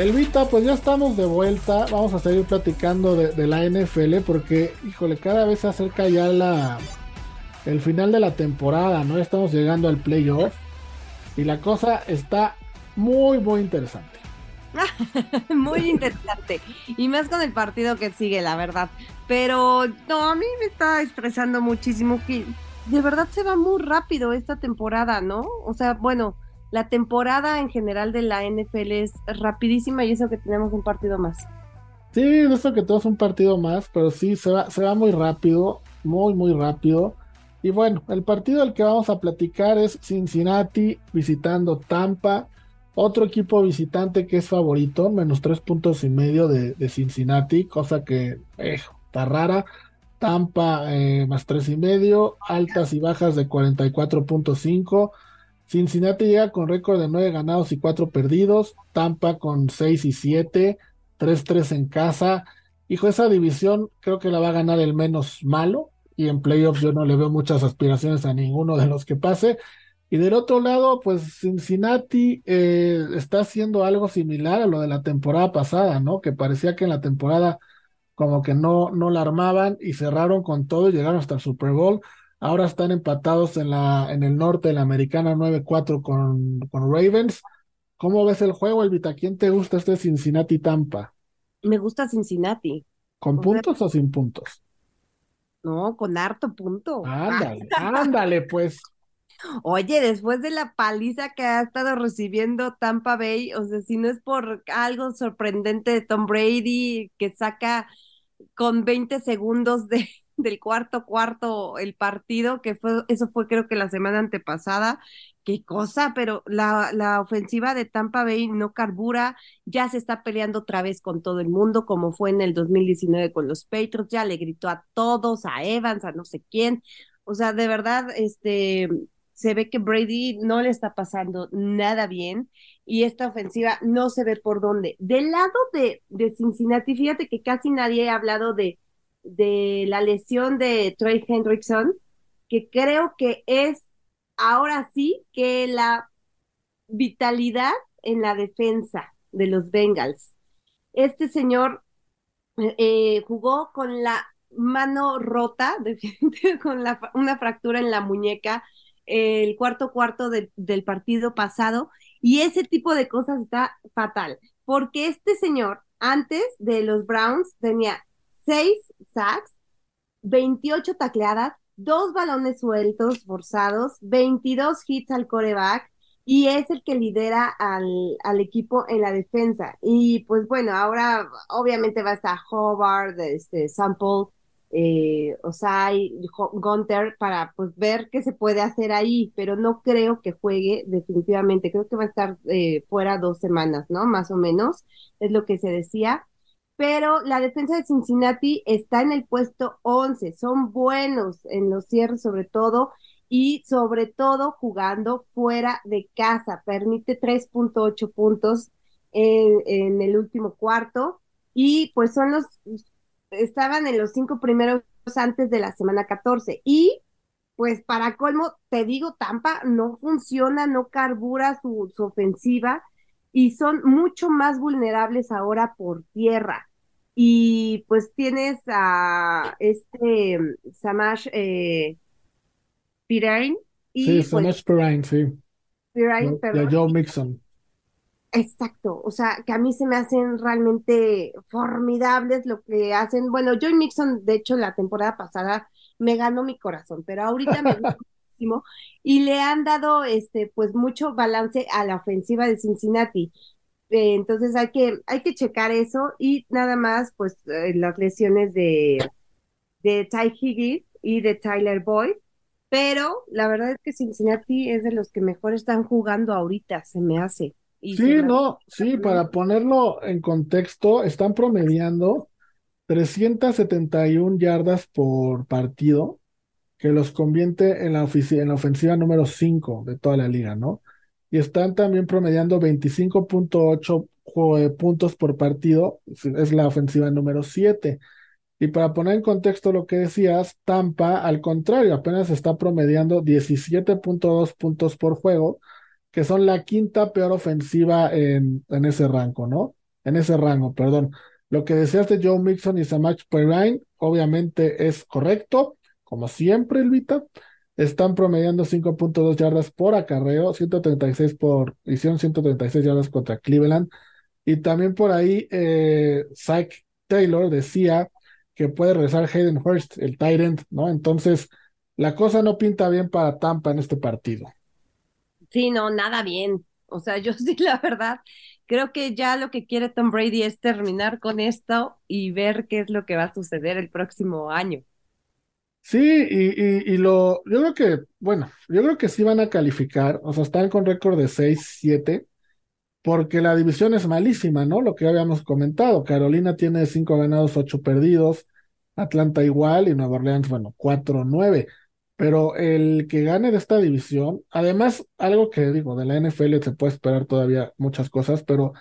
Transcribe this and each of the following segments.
Elvita, pues ya estamos de vuelta. Vamos a seguir platicando de, la NFL porque, híjole, cada vez se acerca ya la el final de la temporada, ¿no? Estamos llegando al playoff y la cosa está muy, muy interesante. muy interesante. Y más con el partido que sigue, la verdad. Pero no, a mí me está estresando muchísimo que de verdad se va muy rápido esta temporada, ¿no? O sea, bueno, la temporada en general de la NFL es rapidísima y eso que tenemos un partido más. Sí, eso que tenemos un partido más, pero sí, se va, se va muy rápido, muy, muy rápido. Y bueno, el partido del que vamos a platicar es Cincinnati visitando Tampa. Otro equipo visitante que es favorito, menos tres puntos y medio de, Cincinnati, cosa que eh, está rara. Tampa eh, más tres y medio, altas y bajas de 44.5. Cincinnati llega con récord de nueve ganados y cuatro perdidos. Tampa con seis y siete, 3-3 en casa. Hijo, esa división creo que la va a ganar el menos malo. Y en playoffs yo no le veo muchas aspiraciones a ninguno de los que pase. Y del otro lado, pues Cincinnati eh, está haciendo algo similar a lo de la temporada pasada, ¿no? Que parecía que en la temporada como que no, no la armaban y cerraron con todo y llegaron hasta el Super Bowl. Ahora están empatados en, la, en el norte de la americana 9-4 con, con Ravens. ¿Cómo ves el juego, Elvita? ¿Quién te gusta este Cincinnati-Tampa? Me gusta Cincinnati. ¿Con puntos o sin puntos? No, con harto punto. Ándale, ándale, pues. Oye, después de la paliza que ha estado recibiendo Tampa Bay, o sea, si no es por algo sorprendente de Tom Brady que saca con 20 segundos de, del cuarto cuarto el partido, que fue, eso fue creo que la semana antepasada, qué cosa, pero la, la ofensiva de Tampa Bay no carbura, ya se está peleando otra vez con todo el mundo, como fue en el 2019 con los Patriots, ya le gritó a todos, a Evans, a no sé quién, o sea, de verdad, este, se ve que Brady no le está pasando nada bien y esta ofensiva no se ve por dónde. Del lado de, de Cincinnati, fíjate que casi nadie ha hablado de, de la lesión de Trey Hendrickson, que creo que es ahora sí que la vitalidad en la defensa de los Bengals. Este señor eh, jugó con la mano rota, con una fractura en la muñeca, el cuarto cuarto del partido pasado y ese tipo de cosas está fatal, porque este señor antes de los Browns tenía seis sacks, 28 tacleadas, dos balones sueltos forzados, 22 hits al coreback y es el que lidera al, al, equipo en la defensa. Y pues bueno, ahora obviamente va a estar Hobart, este, Sample, eh, Osai, Gunter, para pues ver qué se puede hacer ahí, pero no creo que juegue definitivamente, creo que va a estar eh, fuera dos semanas, ¿no? Más o menos, es lo que se decía. Pero la defensa de Cincinnati está en el puesto 11, son buenos en los cierres sobre todo y sobre todo jugando fuera de casa, permite 3.8 puntos en, el último cuarto y pues son los estaban en los cinco primeros antes de la semana 14. Y pues para colmo, te digo, Tampa no funciona, no carbura su, ofensiva y son mucho más vulnerables ahora por tierra. Y pues tienes a este Samash eh, Pirine. Y, sí, pues Samash Pirine, sí. Pirine, perdón. Joe Mixon. Exacto, o sea, que a mí se me hacen realmente formidables lo que hacen. Bueno, Joy Mixon, de hecho, la temporada pasada me ganó mi corazón, pero ahorita me gusta muchísimo y le han dado, este, pues, mucho balance a la ofensiva de Cincinnati. Eh, entonces hay que, hay que checar eso y nada más, pues, eh, las lesiones de, de Ty Higgins y de Tyler Boyd, pero la verdad es que Cincinnati es de los que mejor están jugando ahorita, se me hace sí, no, sí, para ponerlo en contexto, están promediando 371 yardas por partido, que los convierte en la, en la ofensiva número 5 de toda la liga, ¿no? Y están también promediando 25.8 eh, puntos por partido, es la ofensiva número 7. Y para poner en contexto lo que decías, Tampa, al contrario, apenas está promediando 17.2 puntos por juego, que son la quinta peor ofensiva en, en ese rango, ¿no? en ese rango, perdón. Lo que decías de Joe Mixon y Samach Perrine, obviamente es correcto, como siempre, Elvita. Están promediando 5.2 yardas por acarreo, 136 por, hicieron 136 yardas contra Cleveland. Y también por ahí, eh, Zach Taylor decía que puede regresar Hayden Hurst, el Tyrant, ¿no? Entonces, la cosa no pinta bien para Tampa en este partido. Sí, no, nada bien. O sea, yo sí, la verdad, creo que ya lo que quiere Tom Brady es terminar con esto y ver qué es lo que va a suceder el próximo año. Sí, y, y, lo, yo creo que, bueno, yo creo que sí van a calificar, o sea, están con récord de 6-7, porque la división es malísima, ¿no? Lo que habíamos comentado, Carolina tiene 5 ganados, 8 perdidos, Atlanta igual y Nueva Orleans, bueno, 4-9. Pero el que gane de esta división, además, algo que digo, de la NFL se puede esperar todavía muchas cosas, pero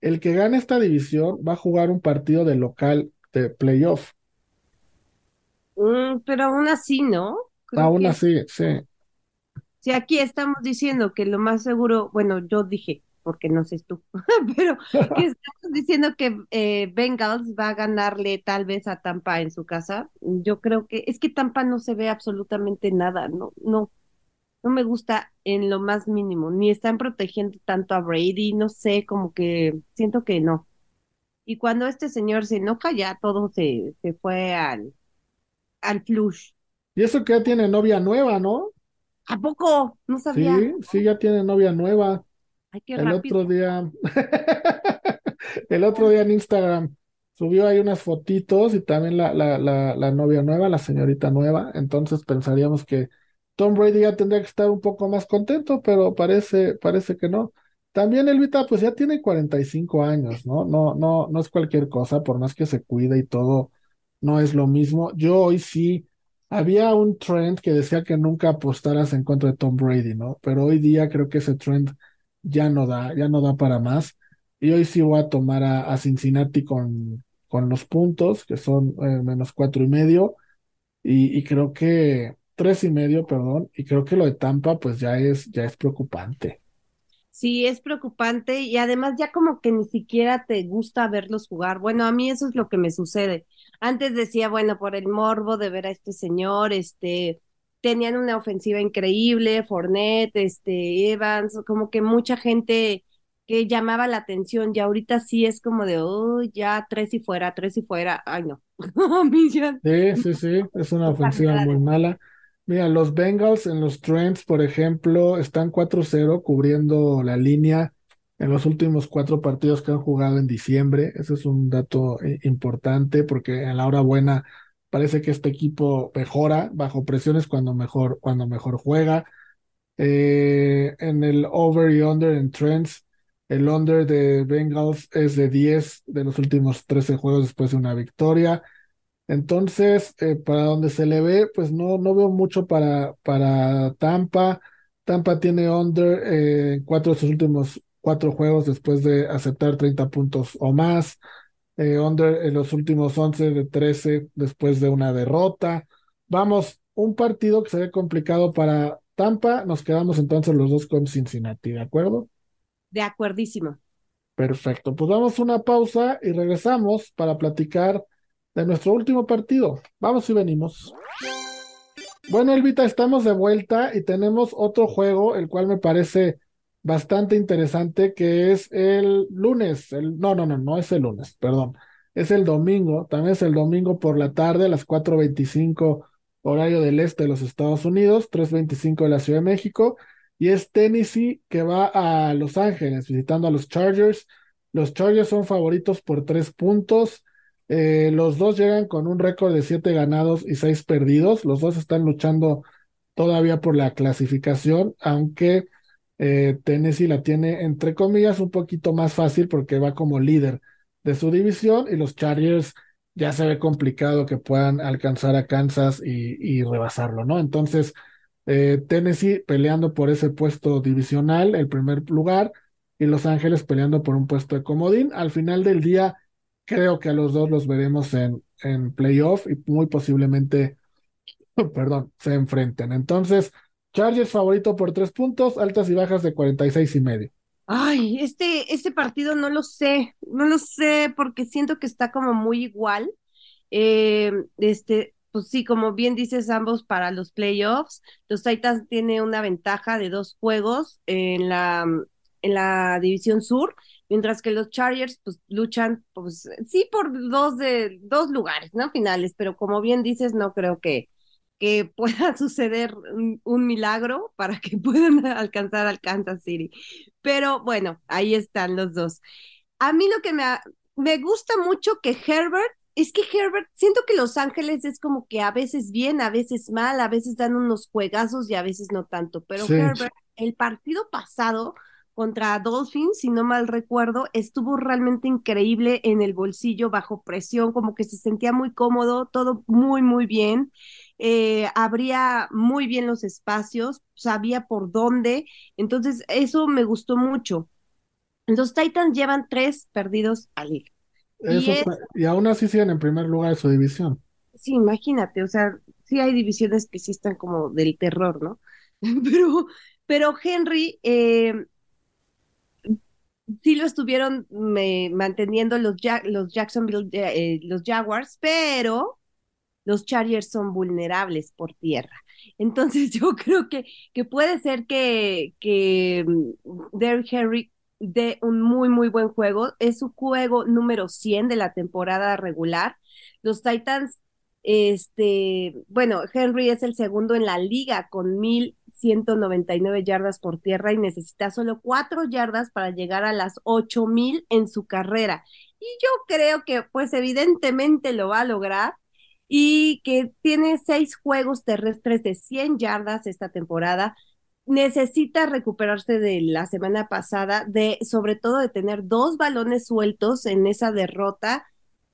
el que gane esta división va a jugar un partido de local de playoff. Mm, pero aún así, ¿no? aún así, sí. Sí, aquí estamos diciendo que lo más seguro, bueno, yo dije, porque no sé tú, pero que estamos diciendo que eh, Bengals va a ganarle tal vez a Tampa en su casa. Yo creo que es que Tampa no se ve absolutamente nada, no, no, no me gusta en lo más mínimo, ni están protegiendo tanto a Brady, no sé, como que siento que no. Y cuando este señor se enoja, ya todo se, se fue al, al flush. Y eso que ya tiene novia nueva, ¿no? ¿A poco? No sabía. Sí, sí, ya tiene novia nueva. el otro día, el otro día en Instagram subió ahí unas fotitos y también la, la, la, la novia nueva, la señorita nueva. Entonces pensaríamos que Tom Brady ya tendría que estar un poco más contento, pero parece, parece que no. También Elvita, pues ya tiene 45 años, ¿no? No, no, no es cualquier cosa, por más que se cuide y todo, no es lo mismo. Yo hoy sí, había un trend que decía que nunca apostaras en contra de Tom Brady, ¿no? Pero hoy día creo que ese trend ya no da, ya no da para más. Y hoy sí voy a tomar a, Cincinnati con, con los puntos, que son eh, menos cuatro y medio. Y, y, creo que tres y medio, perdón. Y creo que lo de Tampa, pues ya es, ya es preocupante. Sí, es preocupante y además ya como que ni siquiera te gusta verlos jugar. Bueno, a mí eso es lo que me sucede. Antes decía, bueno, por el morbo de ver a este señor, este, tenían una ofensiva increíble, Fournette, este, Evans, como que mucha gente que llamaba la atención y ahorita sí es como de, oh, ya tres y fuera, tres y fuera, ay no. sí, sí, sí, es una ofensiva muy mala. Mira, los Bengals en los trends, por ejemplo, están 4-0 cubriendo la línea en los últimos cuatro partidos que han jugado en diciembre. Ese es un dato eh, importante porque en la hora buena parece que este equipo mejora bajo presiones cuando mejor, cuando mejor juega. Eh, en el over y under en trends, el under de Bengals es de 10 de los últimos 13 juegos después de una victoria. Entonces, eh, para donde se le ve, pues no, no veo mucho para, para Tampa. Tampa tiene under en cuatro de sus últimos cuatro juegos después de aceptar 30 puntos o más. Eh, under en los últimos 11 de 13 después de una derrota. Vamos, un partido que se ve complicado para Tampa. Nos quedamos entonces los dos con Cincinnati, ¿de acuerdo? De acuerdísimo. Perfecto, pues damos una pausa y regresamos para platicar de nuestro último partido. Vamos y venimos. Bueno, Elvita, estamos de vuelta y tenemos otro juego, el cual me parece bastante interesante, que es el lunes. El, no, no, no, no es el lunes, perdón. Es el domingo, también es el domingo por la tarde, a las 4.25 horario del este de los Estados Unidos, 3.25 de la Ciudad de México, y es Tennessee que va a Los Ángeles visitando a los Chargers. Los Chargers son favoritos por tres puntos. Eh, los dos llegan con un récord de siete ganados y seis perdidos. Los dos están luchando todavía por la clasificación, aunque eh, Tennessee la tiene, entre comillas, un poquito más fácil porque va como líder de su división y los Chargers ya se ve complicado que puedan alcanzar a Kansas y, rebasarlo, ¿no? Entonces, eh, Tennessee peleando por ese puesto divisional, el primer lugar, y Los Ángeles peleando por un puesto de comodín. Al final del día, Creo que a los dos los veremos en, en playoff y muy posiblemente, perdón, se enfrenten. Entonces, Chargers favorito por tres puntos, altas y bajas de 46 y medio. Ay, este, este partido no lo sé, no lo sé porque siento que está como muy igual. Eh, este, pues sí, como bien dices, ambos para los playoffs. Los Titans tienen una ventaja de dos juegos en la, en la división sur, mientras que los Chargers pues luchan, pues sí, por dos de dos lugares, ¿no? Finales, pero como bien dices, no creo que, que pueda suceder un, un, milagro para que puedan alcanzar al Kansas City. Pero bueno, ahí están los dos. A mí lo que me, me gusta mucho que Herbert, es que Herbert, siento que Los Ángeles es como que a veces bien, a veces mal, a veces dan unos juegazos y a veces no tanto, pero sí. Herbert, el partido pasado contra Dolphins, si no mal recuerdo, estuvo realmente increíble en el bolsillo, bajo presión, como que se sentía muy cómodo, todo muy, muy bien eh, abría muy bien los espacios, sabía por dónde, entonces eso me gustó mucho. Los Titans llevan tres perdidos al liga. Y, es, y, aún así siguen en primer lugar de su división. Sí, imagínate, o sea, sí hay divisiones que sí están como del terror, ¿no? pero, pero Henry, eh, sí lo estuvieron me, manteniendo los, los Jacksonville, eh, los Jaguars, pero los Chargers son vulnerables por tierra. Entonces yo creo que, que puede ser que, que mm, Derrick Henry dé un muy, muy buen juego. Es su juego número 100 de la temporada regular. Los Titans, este, bueno, Henry es el segundo en la liga con 1199 yardas por tierra y necesita solo cuatro yardas para llegar a las 8000 en su carrera. Y yo creo que, pues, evidentemente lo va a lograr y que tiene seis juegos terrestres de 100 yardas esta temporada. Necesita recuperarse de la semana pasada, de sobre todo de tener dos balones sueltos en esa derrota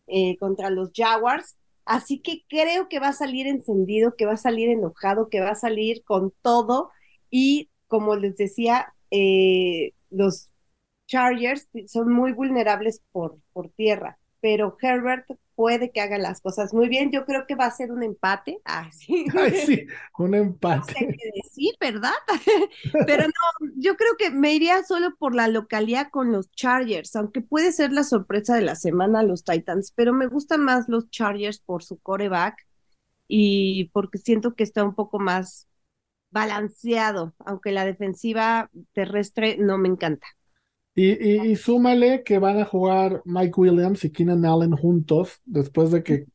eh, contra los Jaguars. Así que creo que va a salir encendido, que va a salir enojado, que va a salir con todo. Y como les decía, eh, los Chargers son muy vulnerables por, por tierra, pero Herbert puede que haga las cosas muy bien. Yo creo que va a ser un empate. Ah, sí. Ay, sí, un empate. No sé qué decir, ¿verdad? Pero no, yo creo que me iría solo por la localidad con los Chargers, aunque puede ser la sorpresa de la semana los Titans, pero me gustan más los Chargers por su coreback y porque siento que está un poco más balanceado, aunque la defensiva terrestre no me encanta. Y, y, y, súmale que van a jugar Mike Williams y Keenan Allen juntos después de que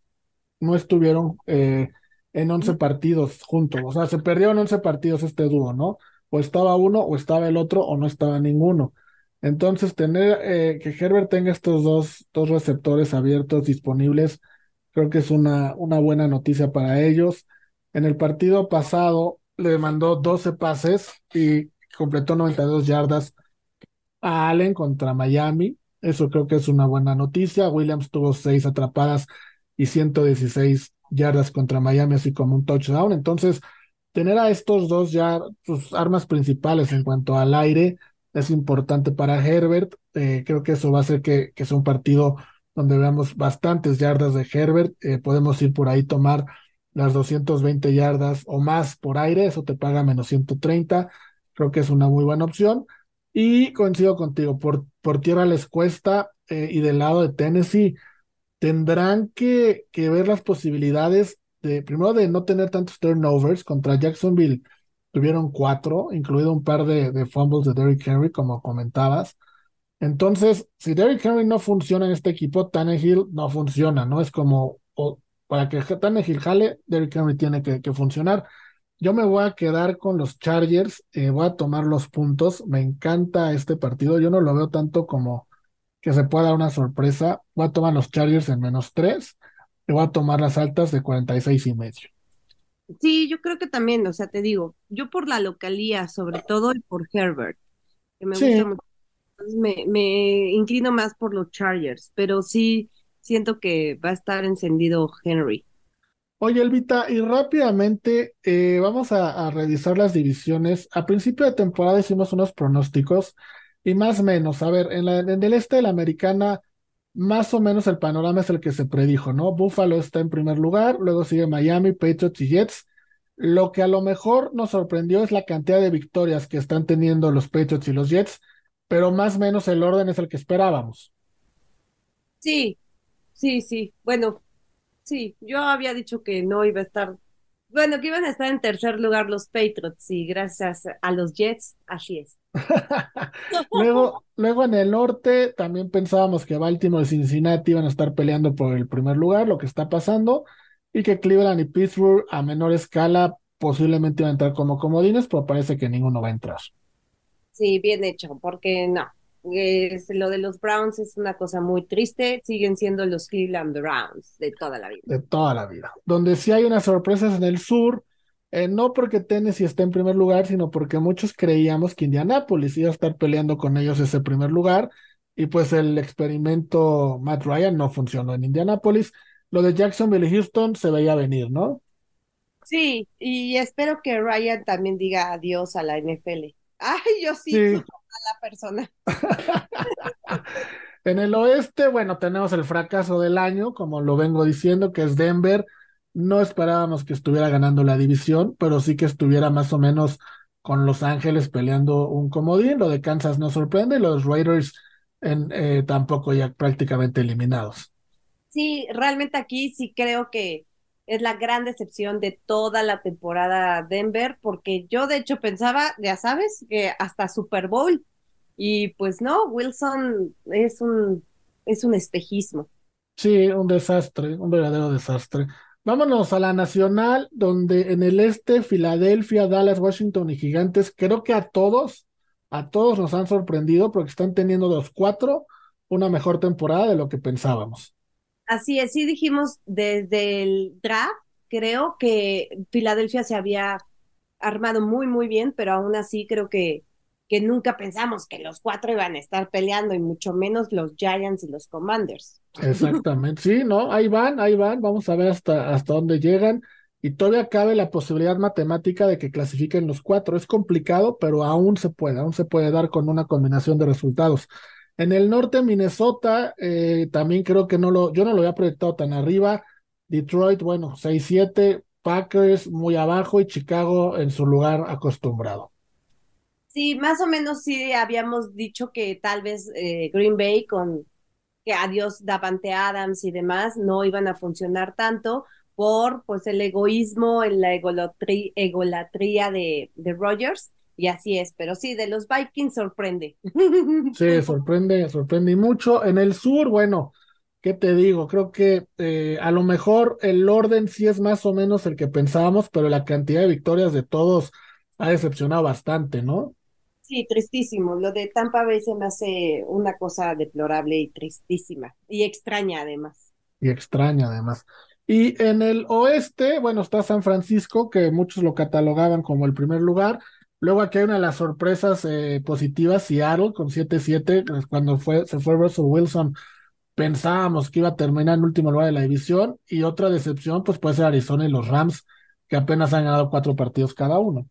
no estuvieron eh, en 11 partidos juntos. O sea, se perdieron 11 partidos este dúo, ¿no? O estaba uno, o estaba el otro, o no estaba ninguno. Entonces, tener eh, que Herbert tenga estos dos, dos receptores abiertos disponibles, creo que es una, una buena noticia para ellos. En el partido pasado le mandó 12 pases y completó 92 yardas a Allen contra Miami. Eso creo que es una buena noticia. Williams tuvo seis atrapadas y 116 yardas contra Miami, así como un touchdown. Entonces, tener a estos dos ya sus armas principales en cuanto al aire es importante para Herbert. Eh, creo que eso va a hacer que, que sea un partido donde veamos bastantes yardas de Herbert. Eh, podemos ir por ahí, tomar las 220 yardas o más por aire, eso te paga menos 130. Creo que es una muy buena opción. Y coincido contigo, por, por tierra les cuesta eh, y del lado de Tennessee tendrán que, que, ver las posibilidades de, primero, de no tener tantos turnovers. Contra Jacksonville tuvieron cuatro, incluido un par de, fumbles de Derrick Henry, como comentabas. Entonces, si Derrick Henry no funciona en este equipo, Tannehill no funciona, ¿no? Es como, para que Tannehill jale, Derrick Henry tiene que funcionar. Yo me voy a quedar con los Chargers, eh, voy a tomar los puntos. Me encanta este partido. Yo no lo veo tanto como que se pueda dar una sorpresa. Voy a tomar los Chargers en menos tres y voy a tomar las altas de 46 y medio. Sí, yo creo que también, o sea, te digo, yo por la localía, sobre todo, y por Herbert, que me sí. gusta mucho. Me, me inclino más por los Chargers, pero sí siento que va a estar encendido Henry. Oye, Elvita, y rápidamente eh, vamos a, revisar las divisiones. A principio de temporada hicimos unos pronósticos y más o menos, a ver, en, la, en el este de la americana, más o menos el panorama es el que se predijo, ¿no? Buffalo está en primer lugar, luego sigue Miami, Patriots y Jets. Lo que a lo mejor nos sorprendió es la cantidad de victorias que están teniendo los Patriots y los Jets. pero más o menos el orden es el que esperábamos. Sí, sí, sí. Bueno, sí, yo había dicho que no iba a estar, bueno, que iban a estar en tercer lugar los Patriots y gracias a los Jets, así es. luego, luego en el norte también pensábamos que Baltimore y Cincinnati iban a estar peleando por el primer lugar, lo que está pasando, y que Cleveland y Pittsburgh a menor escala posiblemente iban a entrar como comodines, pero parece que ninguno va a entrar. Sí, bien hecho, porque no, es, lo de los Browns es una cosa muy triste, siguen siendo los Cleveland Browns de toda la vida. De toda la vida. Donde sí hay unas sorpresas en el sur, eh, no porque Tennessee esté en primer lugar, sino porque muchos creíamos que Indianapolis iba a estar peleando con ellos ese primer lugar, y pues el experimento Matt Ryan no funcionó en Indianapolis. Lo de Jacksonville y Houston se veía venir, ¿no? Sí, y espero que Ryan también diga adiós a la NFL. Ay, yo sí, a la persona. en el oeste, bueno, tenemos el fracaso del año, como lo vengo diciendo, que es Denver. No esperábamos que estuviera ganando la división, pero sí que estuviera más o menos con Los Ángeles peleando un comodín. Lo de Kansas no sorprende, los Raiders en, eh, tampoco ya prácticamente eliminados. Sí, realmente aquí sí creo que es la gran decepción de toda la temporada Denver, porque yo de hecho pensaba, ya sabes, que hasta Super Bowl, y pues no, Wilson es un, es un espejismo. Sí, un desastre, un verdadero desastre. Vámonos a la nacional, donde en el este, Filadelfia, Dallas, Washington y Gigantes, creo que a todos, a todos nos han sorprendido porque están teniendo los cuatro una mejor temporada de lo que pensábamos. Así es, sí dijimos desde el draft, creo que Filadelfia se había armado muy, muy bien, pero aún así creo que, que nunca pensamos que los cuatro iban a estar peleando y mucho menos los Giants y los Commanders. Exactamente, sí, ¿no? Ahí van, ahí van, vamos a ver hasta, hasta dónde llegan y todavía cabe la posibilidad matemática de que clasifiquen los cuatro. Es complicado, pero aún se puede, aún se puede dar con una combinación de resultados. En el norte, Minnesota, eh, también creo que no lo, yo no lo había proyectado tan arriba. Detroit, bueno, 6-7, Packers muy abajo y Chicago en su lugar acostumbrado. Sí, más o menos sí habíamos dicho que tal vez eh, Green Bay con que adiós Davante Adams y demás no iban a funcionar tanto por pues el egoísmo, la egolatría, de, de Rogers y así es, pero sí, de los Vikings sorprende. Sí, sorprende, sorprende y mucho. En el sur, bueno, ¿qué te digo? Creo que eh, a lo mejor el orden sí es más o menos el que pensábamos, pero la cantidad de victorias de todos ha decepcionado bastante, ¿no? Sí, tristísimo. Lo de Tampa Bay se me hace una cosa deplorable y tristísima. Y extraña además. Y extraña además. Y en el oeste, bueno, está San Francisco, que muchos lo catalogaban como el primer lugar Luego aquí hay una de las sorpresas eh, positivas, Seattle con 7-7, pues, cuando fue, se fue Russell Wilson, pensábamos que iba a terminar en último lugar de la división, y otra decepción pues puede ser Arizona y los Rams, que apenas han ganado cuatro partidos cada uno.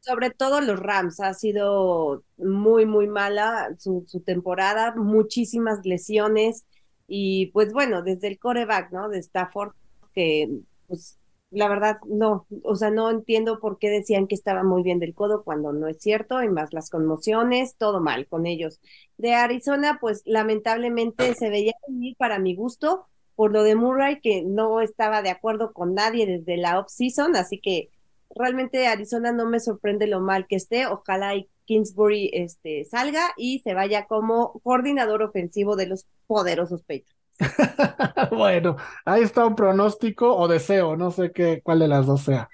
Sobre todo los Rams, ha sido muy, muy mala su, su temporada, muchísimas lesiones, y pues bueno, desde el coreback, ¿no? De Stafford, que pues la verdad no, o sea, no entiendo por qué decían que estaba muy bien del codo cuando no es cierto, y más las conmociones, todo mal con ellos. De Arizona, pues lamentablemente se veía venir para mi gusto por lo de Murray, que no estaba de acuerdo con nadie desde la off-season, así que realmente Arizona no me sorprende lo mal que esté, ojalá y Kingsbury este, salga y se vaya como coordinador ofensivo de los poderosos Patriots. bueno, ahí está un pronóstico o deseo, no sé qué, cuál de las dos sea.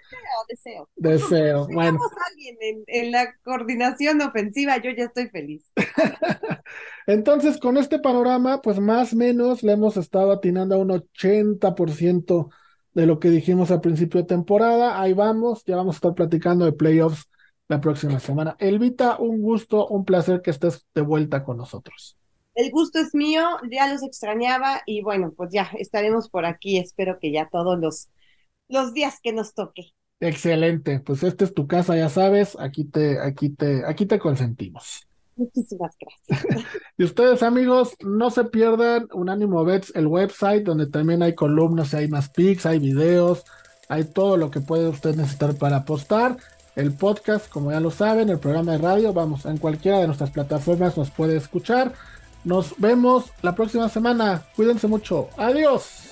Deseo, deseo. Deseo, bueno. alguien en, la coordinación ofensiva, yo ya estoy feliz. Entonces, con este panorama, pues más o menos le hemos estado atinando a un 80% de lo que dijimos al principio de temporada. Ahí vamos, ya vamos a estar platicando de playoffs la próxima semana. Elvita, un gusto, un placer que estés de vuelta con nosotros. El gusto es mío, ya los extrañaba y bueno, pues ya estaremos por aquí. Espero que ya todos los, los días que nos toque. Excelente, pues esta es tu casa, ya sabes, aquí te, aquí te, aquí te consentimos. Muchísimas gracias. y ustedes, amigos, no se pierdan Unánimo Bets, el website donde también hay columnas, hay más pics, hay videos, hay todo lo que puede usted necesitar para apostar. el podcast, como ya lo saben, el programa de radio, vamos, en cualquiera de nuestras plataformas nos puede escuchar. Nos vemos la próxima semana. Cuídense mucho. Adiós.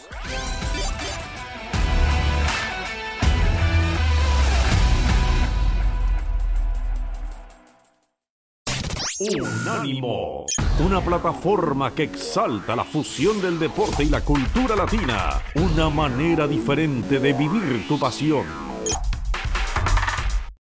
Unánimo, una plataforma que exalta la fusión del deporte y la cultura latina, una manera diferente de vivir tu pasión.